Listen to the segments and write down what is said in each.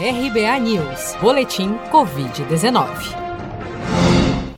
RBA News, Boletim Covid-19.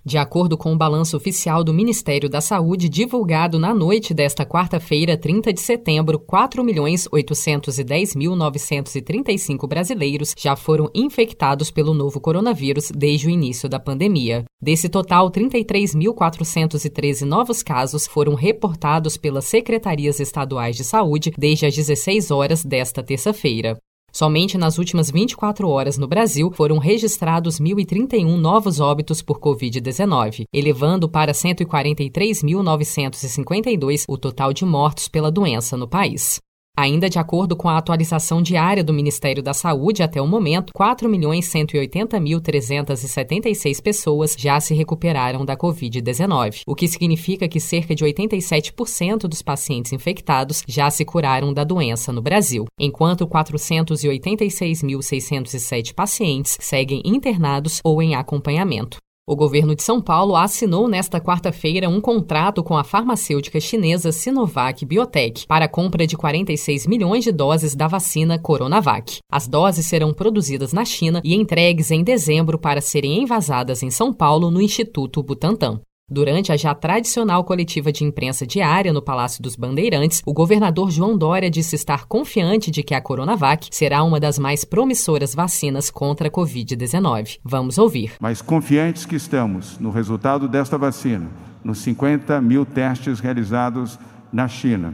De acordo com o balanço oficial do Ministério da Saúde divulgado na noite desta quarta-feira, 30 de setembro, 4.810.935 brasileiros já foram infectados pelo novo coronavírus desde o início da pandemia. Desse total, 33.413 novos casos foram reportados pelas secretarias estaduais de saúde desde as 16 horas desta terça-feira. Somente nas últimas 24 horas no Brasil foram registrados 1.031 novos óbitos por Covid-19, elevando para 143.952 o total de mortos pela doença no país. Ainda de acordo com a atualização diária do Ministério da Saúde, até o momento, 4.180.376 pessoas já se recuperaram da Covid-19, o que significa que cerca de 87% dos pacientes infectados já se curaram da doença no Brasil, enquanto 486.607 pacientes seguem internados ou em acompanhamento. O governo de São Paulo assinou nesta quarta-feira um contrato com a farmacêutica chinesa Sinovac Biotech para a compra de 46 milhões de doses da vacina Coronavac. As doses serão produzidas na China e entregues em dezembro para serem envasadas em São Paulo no Instituto Butantan. Durante a já tradicional coletiva de imprensa diária no Palácio dos Bandeirantes, o governador João Dória disse estar confiante de que a Coronavac será uma das mais promissoras vacinas contra a Covid-19. Vamos ouvir. Mas confiantes que estamos no resultado desta vacina, nos 50 mil testes realizados na China,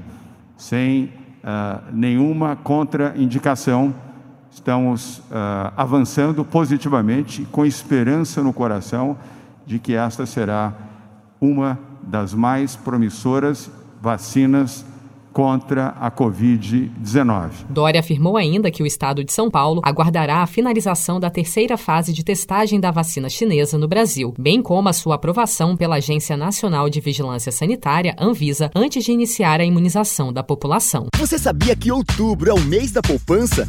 sem uh, nenhuma contraindicação, estamos uh, avançando positivamente, com esperança no coração de que esta será uma das mais promissoras vacinas contra a Covid-19. Dória afirmou ainda que o estado de São Paulo aguardará a finalização da terceira fase de testagem da vacina chinesa no Brasil, bem como a sua aprovação pela Agência Nacional de Vigilância Sanitária, Anvisa, antes de iniciar a imunização da população. Você sabia que outubro é o mês da poupança?